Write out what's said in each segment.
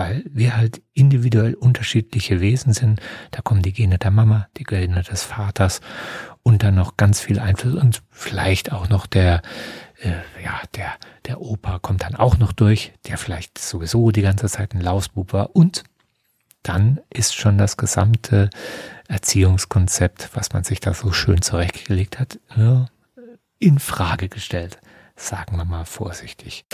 weil wir halt individuell unterschiedliche Wesen sind. Da kommen die Gene der Mama, die Gene des Vaters und dann noch ganz viel Einfluss und vielleicht auch noch der, äh, ja, der, der Opa kommt dann auch noch durch, der vielleicht sowieso die ganze Zeit ein Lausbub war und dann ist schon das gesamte Erziehungskonzept, was man sich da so schön zurechtgelegt hat, in Frage gestellt. Sagen wir mal vorsichtig.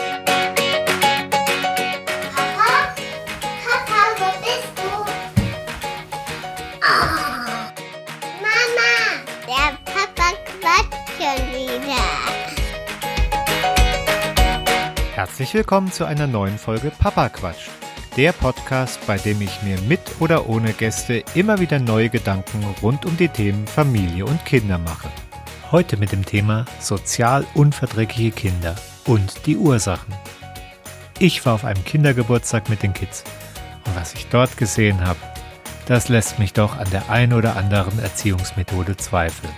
Herzlich willkommen zu einer neuen Folge Papa Quatsch. Der Podcast, bei dem ich mir mit oder ohne Gäste immer wieder neue Gedanken rund um die Themen Familie und Kinder mache. Heute mit dem Thema sozial unverträgliche Kinder und die Ursachen. Ich war auf einem Kindergeburtstag mit den Kids und was ich dort gesehen habe, das lässt mich doch an der ein oder anderen Erziehungsmethode zweifeln.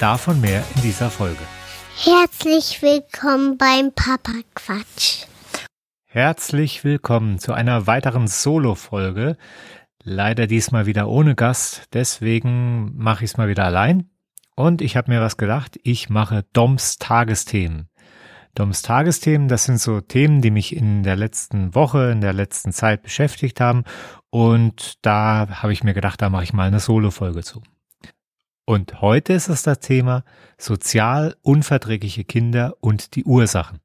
Davon mehr in dieser Folge. Herzlich willkommen beim Papa Quatsch. Herzlich willkommen zu einer weiteren Solo-Folge. Leider diesmal wieder ohne Gast, deswegen mache ich es mal wieder allein. Und ich habe mir was gedacht, ich mache Doms Tagesthemen. Doms Tagesthemen, das sind so Themen, die mich in der letzten Woche, in der letzten Zeit beschäftigt haben. Und da habe ich mir gedacht, da mache ich mal eine Solo-Folge zu. Und heute ist es das Thema sozial unverträgliche Kinder und die Ursachen.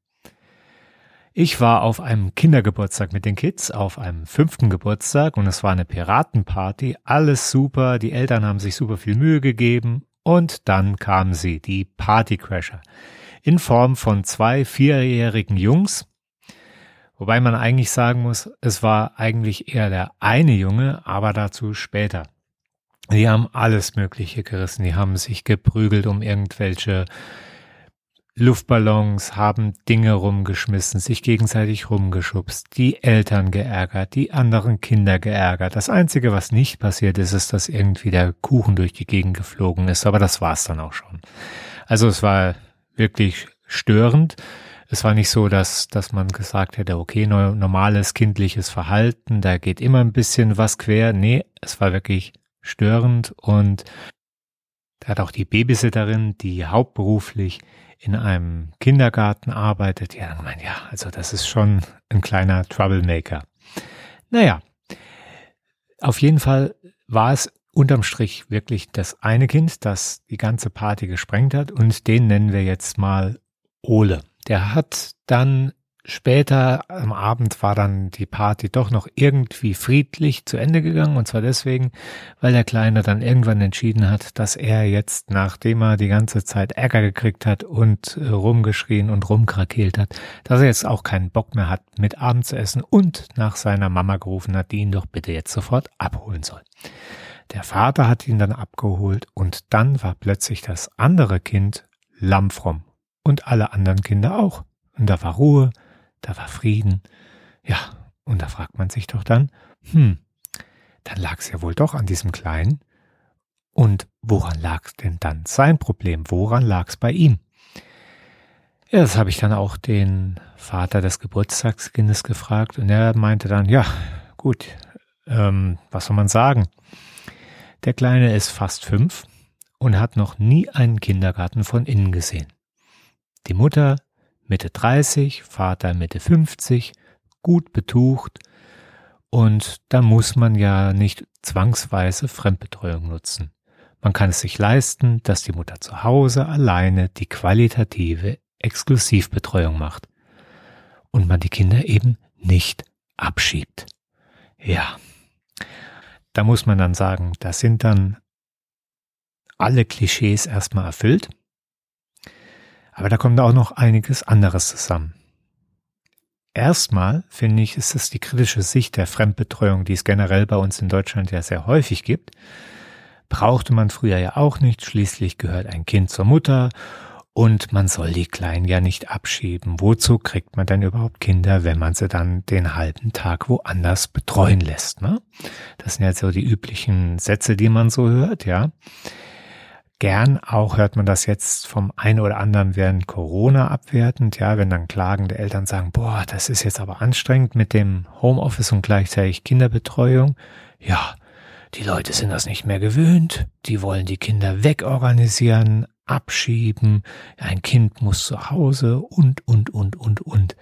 Ich war auf einem Kindergeburtstag mit den Kids, auf einem fünften Geburtstag und es war eine Piratenparty, alles super, die Eltern haben sich super viel Mühe gegeben und dann kamen sie, die Partycrasher, in Form von zwei vierjährigen Jungs, wobei man eigentlich sagen muss, es war eigentlich eher der eine Junge, aber dazu später. Die haben alles Mögliche gerissen. Die haben sich geprügelt um irgendwelche Luftballons, haben Dinge rumgeschmissen, sich gegenseitig rumgeschubst, die Eltern geärgert, die anderen Kinder geärgert. Das Einzige, was nicht passiert ist, ist, dass irgendwie der Kuchen durch die Gegend geflogen ist, aber das war's dann auch schon. Also es war wirklich störend. Es war nicht so, dass, dass man gesagt hätte, okay, normales kindliches Verhalten, da geht immer ein bisschen was quer. Nee, es war wirklich störend und da hat auch die Babysitterin, die hauptberuflich in einem Kindergarten arbeitet, ja, mein, ja, also das ist schon ein kleiner Troublemaker. Naja, auf jeden Fall war es unterm Strich wirklich das eine Kind, das die ganze Party gesprengt hat und den nennen wir jetzt mal Ole. Der hat dann Später am Abend war dann die Party doch noch irgendwie friedlich zu Ende gegangen und zwar deswegen, weil der Kleine dann irgendwann entschieden hat, dass er jetzt, nachdem er die ganze Zeit Ärger gekriegt hat und äh, rumgeschrien und rumkrakeelt hat, dass er jetzt auch keinen Bock mehr hat, mit Abend zu essen und nach seiner Mama gerufen hat, die ihn doch bitte jetzt sofort abholen soll. Der Vater hat ihn dann abgeholt und dann war plötzlich das andere Kind lammfromm und alle anderen Kinder auch. Und da war Ruhe, da war Frieden. Ja, und da fragt man sich doch dann, hm, dann lag es ja wohl doch an diesem Kleinen. Und woran lag denn dann sein Problem? Woran lag es bei ihm? Ja, das habe ich dann auch den Vater des Geburtstagskindes gefragt und er meinte dann, ja, gut, ähm, was soll man sagen? Der Kleine ist fast fünf und hat noch nie einen Kindergarten von innen gesehen. Die Mutter Mitte 30, Vater Mitte 50, gut betucht und da muss man ja nicht zwangsweise Fremdbetreuung nutzen. Man kann es sich leisten, dass die Mutter zu Hause alleine die qualitative Exklusivbetreuung macht und man die Kinder eben nicht abschiebt. Ja, da muss man dann sagen, da sind dann alle Klischees erstmal erfüllt. Aber da kommt auch noch einiges anderes zusammen. Erstmal finde ich, ist es die kritische Sicht der Fremdbetreuung, die es generell bei uns in Deutschland ja sehr häufig gibt. Brauchte man früher ja auch nicht, schließlich gehört ein Kind zur Mutter und man soll die Kleinen ja nicht abschieben. Wozu kriegt man denn überhaupt Kinder, wenn man sie dann den halben Tag woanders betreuen lässt? Ne? Das sind ja so die üblichen Sätze, die man so hört, ja. Gern auch hört man das jetzt vom einen oder anderen während Corona abwertend, ja, wenn dann klagende Eltern sagen, boah, das ist jetzt aber anstrengend mit dem Homeoffice und gleichzeitig Kinderbetreuung. Ja, die Leute sind das nicht mehr gewöhnt, die wollen die Kinder wegorganisieren, abschieben, ein Kind muss zu Hause und, und, und, und, und.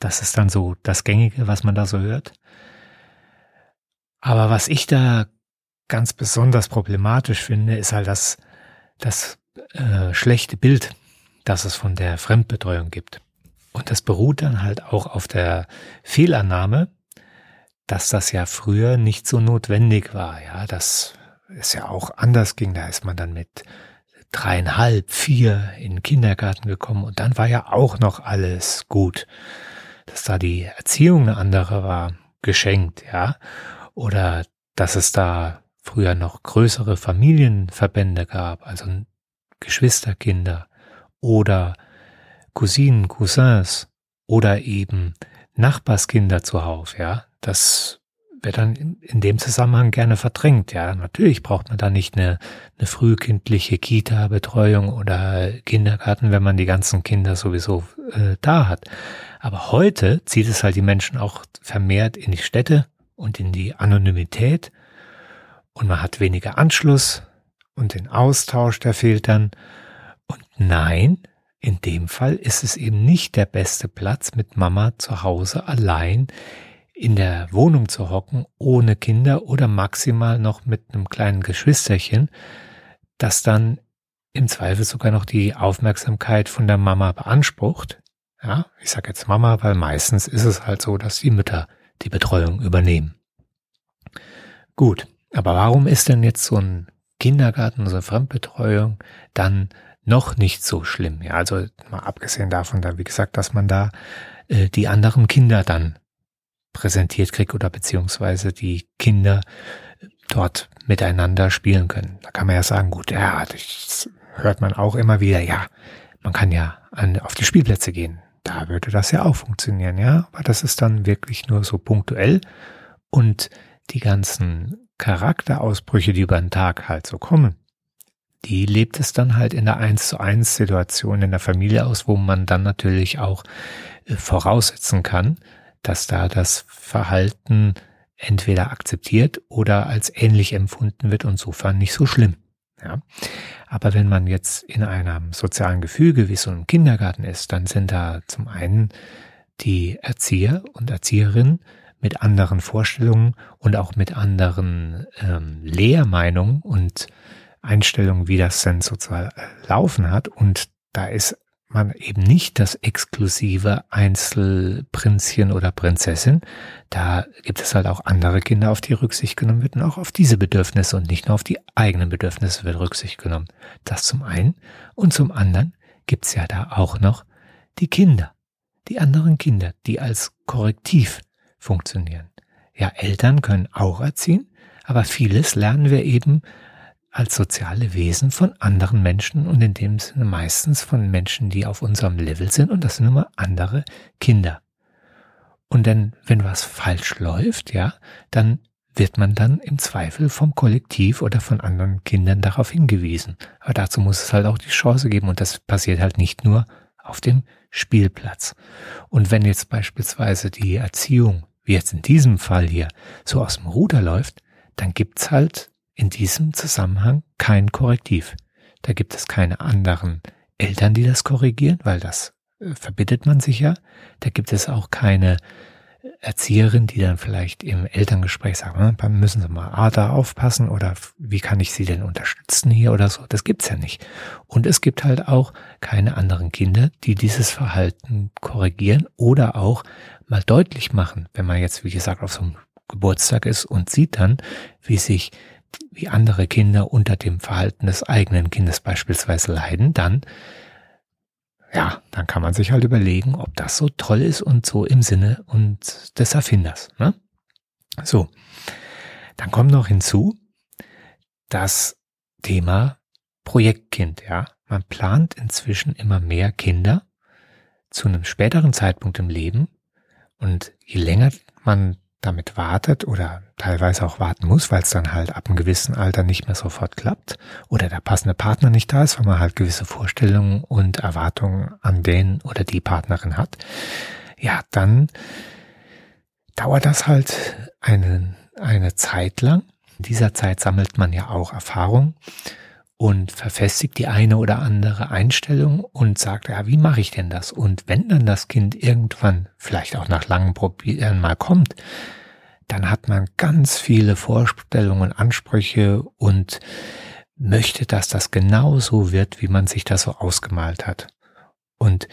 Das ist dann so das Gängige, was man da so hört. Aber was ich da ganz besonders problematisch finde, ist halt das, das äh, schlechte Bild, das es von der Fremdbetreuung gibt. Und das beruht dann halt auch auf der Fehlannahme, dass das ja früher nicht so notwendig war. Ja, dass es ja auch anders ging. Da ist man dann mit dreieinhalb, vier in den Kindergarten gekommen und dann war ja auch noch alles gut. Dass da die Erziehung eine andere war, geschenkt, ja. Oder dass es da früher noch größere Familienverbände gab, also Geschwisterkinder oder Cousinen, Cousins oder eben Nachbarskinder zuhauf, ja. Das wird dann in, dem Zusammenhang gerne verdrängt. Ja, natürlich braucht man da nicht eine, eine frühkindliche Kita-Betreuung oder Kindergarten, wenn man die ganzen Kinder sowieso äh, da hat. Aber heute zieht es halt die Menschen auch vermehrt in die Städte und in die Anonymität und man hat weniger Anschluss und den Austausch, der fehlt dann. Und nein, in dem Fall ist es eben nicht der beste Platz, mit Mama zu Hause allein in der Wohnung zu hocken, ohne Kinder oder maximal noch mit einem kleinen Geschwisterchen, das dann im Zweifel sogar noch die Aufmerksamkeit von der Mama beansprucht. Ja, ich sage jetzt Mama, weil meistens ist es halt so, dass die Mütter die Betreuung übernehmen. Gut, aber warum ist denn jetzt so ein Kindergarten, so eine Fremdbetreuung dann noch nicht so schlimm? Ja, also mal abgesehen davon, da wie gesagt, dass man da äh, die anderen Kinder dann präsentiert kriegt oder beziehungsweise die Kinder dort miteinander spielen können. Da kann man ja sagen, gut, ja, das hört man auch immer wieder, ja, man kann ja an, auf die Spielplätze gehen. Da würde das ja auch funktionieren, ja, aber das ist dann wirklich nur so punktuell und die ganzen Charakterausbrüche, die über den Tag halt so kommen, die lebt es dann halt in der eins zu eins Situation in der Familie aus, wo man dann natürlich auch äh, voraussetzen kann, dass da das Verhalten entweder akzeptiert oder als ähnlich empfunden wird und insofern nicht so schlimm. Ja. Aber wenn man jetzt in einem sozialen Gefüge wie so einem Kindergarten ist, dann sind da zum einen die Erzieher und Erzieherinnen mit anderen Vorstellungen und auch mit anderen ähm, Lehrmeinungen und Einstellungen, wie das denn sozusagen laufen hat. Und da ist man eben nicht das exklusive Einzelprinzchen oder Prinzessin. Da gibt es halt auch andere Kinder, auf die Rücksicht genommen wird und auch auf diese Bedürfnisse und nicht nur auf die eigenen Bedürfnisse wird Rücksicht genommen. Das zum einen. Und zum anderen gibt's ja da auch noch die Kinder, die anderen Kinder, die als Korrektiv funktionieren. Ja, Eltern können auch erziehen, aber vieles lernen wir eben als soziale Wesen von anderen Menschen und in dem Sinne meistens von Menschen, die auf unserem Level sind und das sind immer andere Kinder. Und denn, wenn was falsch läuft, ja, dann wird man dann im Zweifel vom Kollektiv oder von anderen Kindern darauf hingewiesen. Aber dazu muss es halt auch die Chance geben und das passiert halt nicht nur auf dem Spielplatz. Und wenn jetzt beispielsweise die Erziehung, wie jetzt in diesem Fall hier, so aus dem Ruder läuft, dann gibt's halt in diesem Zusammenhang kein Korrektiv. Da gibt es keine anderen Eltern, die das korrigieren, weil das äh, verbittet man sich ja. Da gibt es auch keine Erzieherin, die dann vielleicht im Elterngespräch sagt, hm, müssen Sie mal ah, da aufpassen oder wie kann ich Sie denn unterstützen hier oder so. Das gibt's ja nicht. Und es gibt halt auch keine anderen Kinder, die dieses Verhalten korrigieren oder auch mal deutlich machen, wenn man jetzt, wie gesagt, auf so einem Geburtstag ist und sieht dann, wie sich wie andere Kinder unter dem Verhalten des eigenen Kindes beispielsweise leiden, dann ja, dann kann man sich halt überlegen, ob das so toll ist und so im Sinne und des Erfinders. Ne? So, dann kommt noch hinzu das Thema Projektkind. Ja, man plant inzwischen immer mehr Kinder zu einem späteren Zeitpunkt im Leben und je länger man damit wartet oder teilweise auch warten muss, weil es dann halt ab einem gewissen Alter nicht mehr sofort klappt oder der passende Partner nicht da ist, weil man halt gewisse Vorstellungen und Erwartungen an den oder die Partnerin hat, ja, dann dauert das halt eine, eine Zeit lang. In dieser Zeit sammelt man ja auch Erfahrung und verfestigt die eine oder andere Einstellung und sagt, ja, wie mache ich denn das? Und wenn dann das Kind irgendwann, vielleicht auch nach langem Probieren mal kommt, dann hat man ganz viele Vorstellungen, Ansprüche und möchte, dass das genauso wird, wie man sich das so ausgemalt hat. Und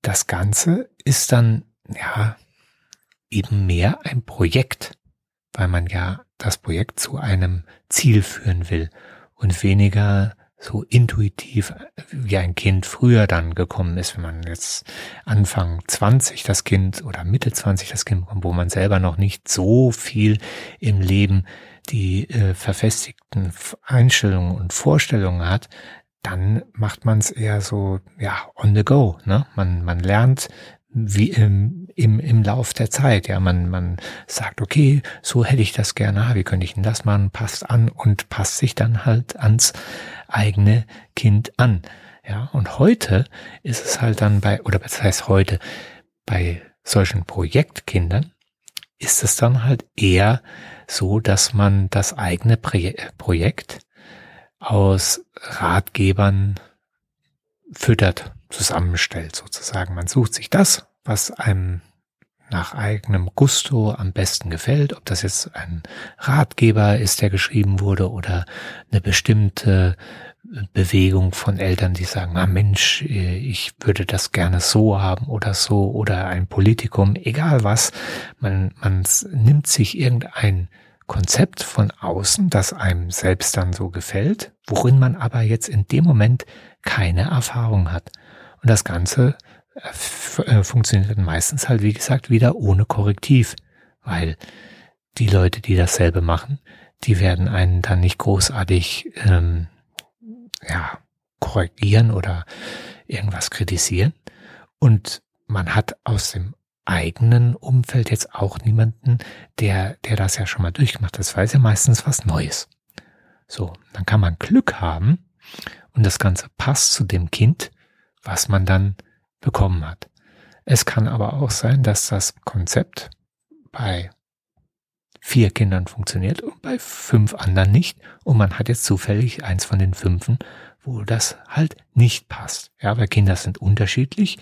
das Ganze ist dann, ja, eben mehr ein Projekt, weil man ja das Projekt zu einem Ziel führen will und weniger so intuitiv wie ein Kind früher dann gekommen ist, wenn man jetzt Anfang 20 das Kind oder Mitte 20 das Kind bekommt, wo man selber noch nicht so viel im Leben die äh, verfestigten Einstellungen und Vorstellungen hat, dann macht man es eher so, ja, on the go. Ne? Man, man lernt, wie im, im, im Lauf der Zeit. Ja, man, man sagt, okay, so hätte ich das gerne, ah, wie könnte ich denn das machen, passt an und passt sich dann halt ans eigene Kind an. Ja, und heute ist es halt dann bei, oder was heißt heute, bei solchen Projektkindern ist es dann halt eher so, dass man das eigene Projekt aus Ratgebern füttert zusammenstellt sozusagen. Man sucht sich das, was einem nach eigenem Gusto am besten gefällt, ob das jetzt ein Ratgeber ist, der geschrieben wurde oder eine bestimmte Bewegung von Eltern, die sagen, ah Mensch, ich würde das gerne so haben oder so oder ein Politikum, egal was. Man, man nimmt sich irgendein Konzept von außen, das einem selbst dann so gefällt, worin man aber jetzt in dem Moment keine Erfahrung hat. Und das Ganze äh, funktioniert meistens halt, wie gesagt, wieder ohne Korrektiv, weil die Leute, die dasselbe machen, die werden einen dann nicht großartig ähm, ja, korrigieren oder irgendwas kritisieren. Und man hat aus dem eigenen Umfeld jetzt auch niemanden, der, der das ja schon mal durchgemacht hat. Das weiß ja meistens was Neues. So, dann kann man Glück haben und das Ganze passt zu dem Kind, was man dann bekommen hat. Es kann aber auch sein, dass das Konzept bei vier Kindern funktioniert und bei fünf anderen nicht. Und man hat jetzt zufällig eins von den fünfen, wo das halt nicht passt. Ja, weil Kinder sind unterschiedlich.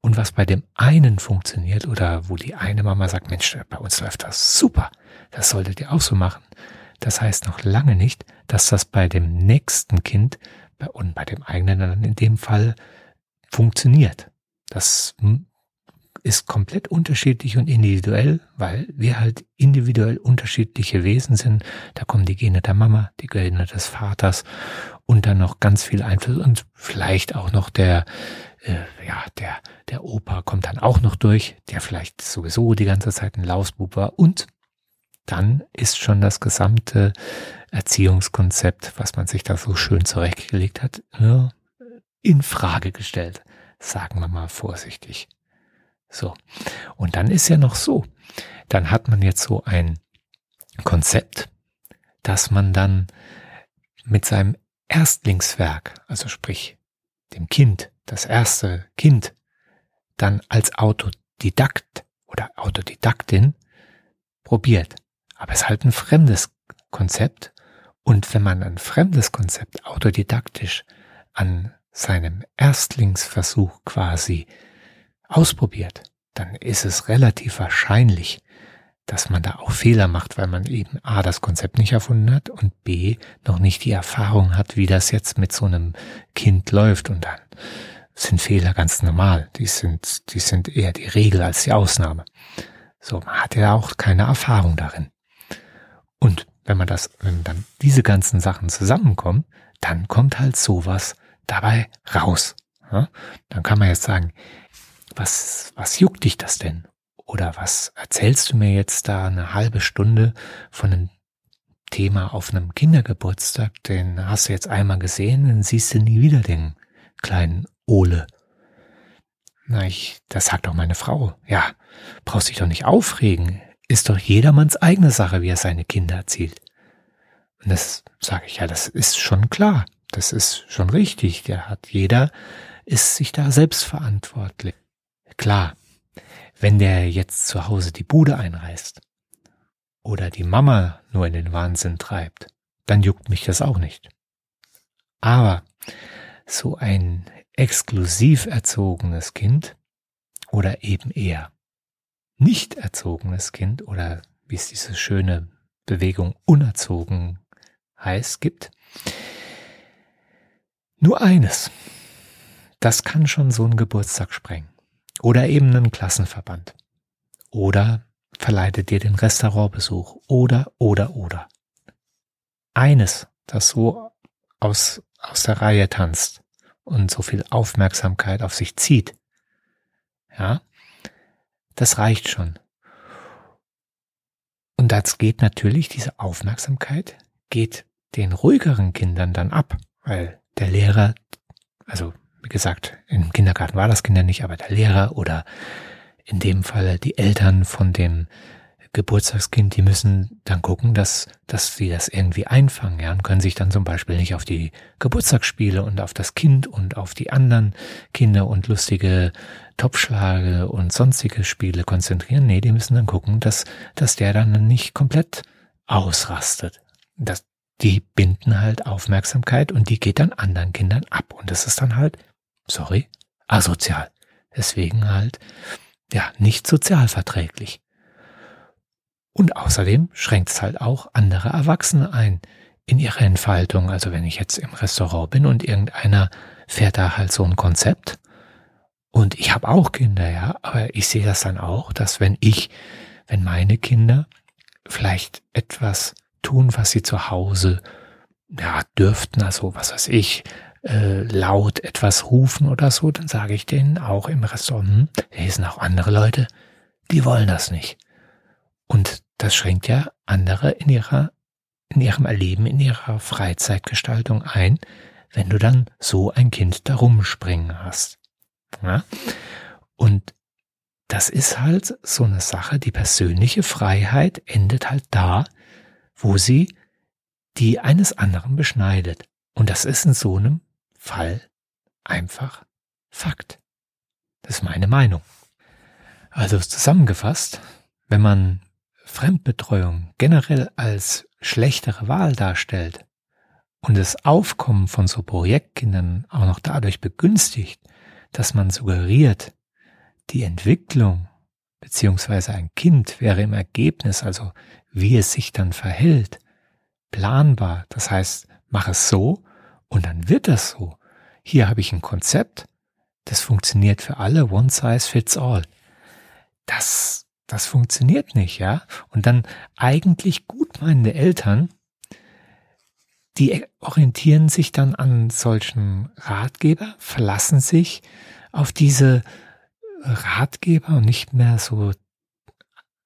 Und was bei dem einen funktioniert oder wo die eine Mama sagt, Mensch, bei uns läuft das super. Das solltet ihr auch so machen. Das heißt noch lange nicht, dass das bei dem nächsten Kind und bei dem eigenen dann in dem Fall funktioniert. Das ist komplett unterschiedlich und individuell, weil wir halt individuell unterschiedliche Wesen sind. Da kommen die Gene der Mama, die Gene des Vaters und dann noch ganz viel Einfluss und vielleicht auch noch der, äh, ja, der, der Opa kommt dann auch noch durch, der vielleicht sowieso die ganze Zeit ein Lausbub war und dann ist schon das gesamte Erziehungskonzept, was man sich da so schön zurechtgelegt hat, in Frage gestellt. Sagen wir mal vorsichtig. So. Und dann ist ja noch so. Dann hat man jetzt so ein Konzept, dass man dann mit seinem Erstlingswerk, also sprich dem Kind, das erste Kind, dann als Autodidakt oder Autodidaktin probiert. Aber es ist halt ein fremdes Konzept. Und wenn man ein fremdes Konzept autodidaktisch an seinem Erstlingsversuch quasi ausprobiert, dann ist es relativ wahrscheinlich, dass man da auch Fehler macht, weil man eben A, das Konzept nicht erfunden hat und B, noch nicht die Erfahrung hat, wie das jetzt mit so einem Kind läuft und dann sind Fehler ganz normal. Die sind, die sind eher die Regel als die Ausnahme. So, man hat ja auch keine Erfahrung darin. Und wenn man das, wenn dann diese ganzen Sachen zusammenkommen, dann kommt halt sowas dabei raus. Ja? Dann kann man jetzt sagen, was, was juckt dich das denn? Oder was erzählst du mir jetzt da eine halbe Stunde von einem Thema auf einem Kindergeburtstag? Den hast du jetzt einmal gesehen, dann siehst du nie wieder den kleinen Ole. Na, ich, das sagt doch meine Frau. Ja, brauchst dich doch nicht aufregen. ist doch jedermanns eigene Sache, wie er seine Kinder erzielt. Und das sage ich ja, das ist schon klar. Das ist schon richtig. Der hat jeder ist sich da selbst verantwortlich. Klar, wenn der jetzt zu Hause die Bude einreißt oder die Mama nur in den Wahnsinn treibt, dann juckt mich das auch nicht. Aber so ein exklusiv erzogenes Kind oder eben eher nicht erzogenes Kind oder wie es diese schöne Bewegung unerzogen heißt, gibt, nur eines. Das kann schon so einen Geburtstag sprengen. Oder eben einen Klassenverband. Oder verleitet dir den Restaurantbesuch. Oder, oder, oder. Eines, das so aus, aus der Reihe tanzt und so viel Aufmerksamkeit auf sich zieht. Ja, das reicht schon. Und das geht natürlich, diese Aufmerksamkeit geht den ruhigeren Kindern dann ab, weil der Lehrer, also wie gesagt, im Kindergarten war das Kinder nicht, aber der Lehrer oder in dem Falle die Eltern von dem Geburtstagskind, die müssen dann gucken, dass, dass sie das irgendwie einfangen, ja, und können sich dann zum Beispiel nicht auf die Geburtstagsspiele und auf das Kind und auf die anderen Kinder und lustige Topfschlage und sonstige Spiele konzentrieren. Nee, die müssen dann gucken, dass, dass der dann nicht komplett ausrastet. Das, die binden halt Aufmerksamkeit und die geht dann anderen Kindern ab. Und das ist dann halt, sorry, asozial. Deswegen halt, ja, nicht sozialverträglich. Und außerdem schränkt es halt auch andere Erwachsene ein in ihrer Entfaltung. Also wenn ich jetzt im Restaurant bin und irgendeiner fährt da halt so ein Konzept und ich habe auch Kinder, ja, aber ich sehe das dann auch, dass wenn ich, wenn meine Kinder vielleicht etwas tun, was sie zu Hause ja, dürften, also was weiß ich, äh, laut etwas rufen oder so, dann sage ich denen auch im Restaurant, hm, hier sind auch andere Leute, die wollen das nicht. Und das schränkt ja andere in ihrer, in ihrem Erleben, in ihrer Freizeitgestaltung ein, wenn du dann so ein Kind da rumspringen hast. Ja? Und das ist halt so eine Sache, die persönliche Freiheit endet halt da, wo sie die eines anderen beschneidet. Und das ist in so einem Fall einfach Fakt. Das ist meine Meinung. Also zusammengefasst, wenn man Fremdbetreuung generell als schlechtere Wahl darstellt und das Aufkommen von so Projektkindern auch noch dadurch begünstigt, dass man suggeriert, die Entwicklung beziehungsweise ein Kind wäre im Ergebnis, also wie es sich dann verhält, planbar. Das heißt, mach es so und dann wird das so. Hier habe ich ein Konzept, das funktioniert für alle, one size fits all. Das, das funktioniert nicht, ja. Und dann eigentlich gutmeinende Eltern, die orientieren sich dann an solchen Ratgeber, verlassen sich auf diese Ratgeber und nicht mehr so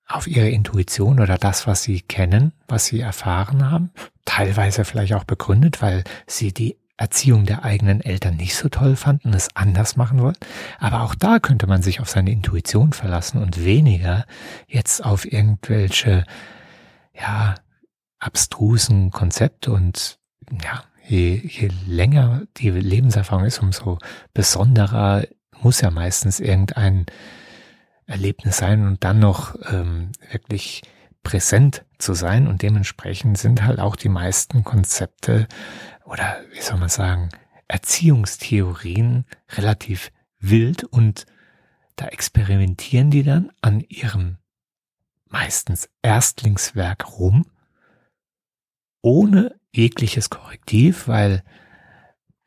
auf ihre Intuition oder das, was sie kennen, was sie erfahren haben, teilweise vielleicht auch begründet, weil sie die Erziehung der eigenen Eltern nicht so toll fanden, es anders machen wollen. Aber auch da könnte man sich auf seine Intuition verlassen und weniger jetzt auf irgendwelche, ja, abstrusen Konzepte und ja, je, je länger die Lebenserfahrung ist, umso besonderer muss ja meistens irgendein Erlebnis sein und dann noch ähm, wirklich präsent zu sein. Und dementsprechend sind halt auch die meisten Konzepte oder wie soll man sagen, Erziehungstheorien relativ wild und da experimentieren die dann an ihrem meistens Erstlingswerk rum, ohne jegliches Korrektiv, weil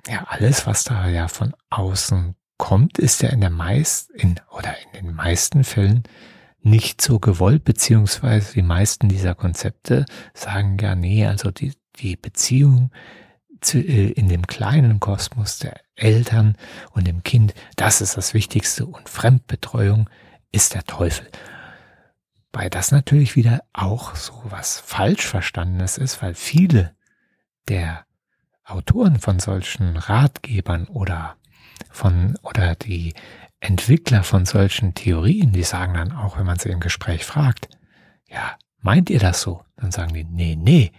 ja alles, was da ja von außen kommt, ist ja in der meist, in, oder in den meisten Fällen nicht so gewollt, beziehungsweise die meisten dieser Konzepte sagen ja, nee, also die, die Beziehung zu, äh, in dem kleinen Kosmos der Eltern und dem Kind, das ist das Wichtigste und Fremdbetreuung ist der Teufel. Weil das natürlich wieder auch so was falsch verstandenes ist, weil viele der Autoren von solchen Ratgebern oder von oder die Entwickler von solchen Theorien, die sagen dann auch, wenn man sie im Gespräch fragt, Ja, meint ihr das so? Dann sagen die, nee, nee.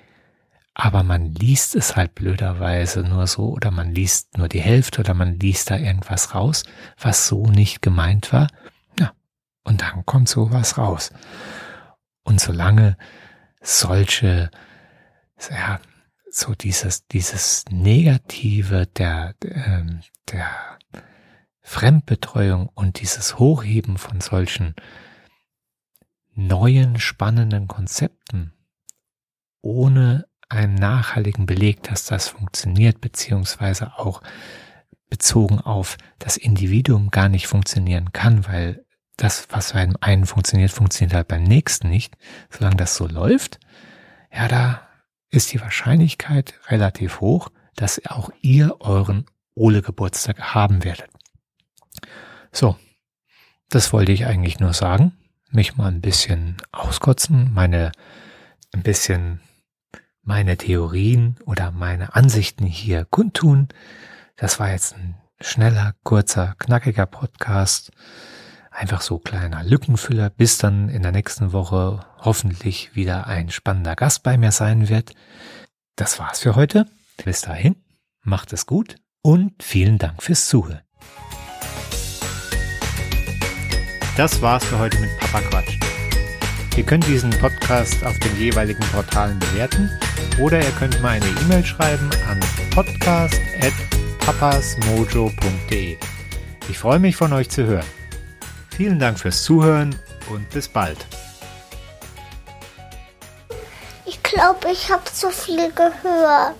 Aber man liest es halt blöderweise nur so oder man liest nur die Hälfte oder man liest da irgendwas raus, was so nicht gemeint war. Ja, und dann kommt sowas raus. Und solange solche, ja, so dieses, dieses Negative der, der, der Fremdbetreuung und dieses Hochheben von solchen neuen, spannenden Konzepten ohne einen nachhaltigen Beleg, dass das funktioniert, beziehungsweise auch bezogen auf das Individuum gar nicht funktionieren kann, weil das, was bei einem einen funktioniert, funktioniert halt beim nächsten nicht. Solange das so läuft, ja, da ist die Wahrscheinlichkeit relativ hoch, dass auch ihr euren Ole-Geburtstag haben werdet. So, das wollte ich eigentlich nur sagen. Mich mal ein bisschen auskotzen, meine, ein bisschen meine Theorien oder meine Ansichten hier kundtun. Das war jetzt ein schneller, kurzer, knackiger Podcast. Einfach so kleiner Lückenfüller, bis dann in der nächsten Woche hoffentlich wieder ein spannender Gast bei mir sein wird. Das war's für heute. Bis dahin, macht es gut und vielen Dank fürs Zuhören. Das war's für heute mit Papa Quatsch. Ihr könnt diesen Podcast auf den jeweiligen Portalen bewerten oder ihr könnt mir eine E-Mail schreiben an podcast.papasmojo.de. Ich freue mich von euch zu hören. Vielen Dank fürs Zuhören und bis bald. Ich glaube, ich habe zu viel gehört.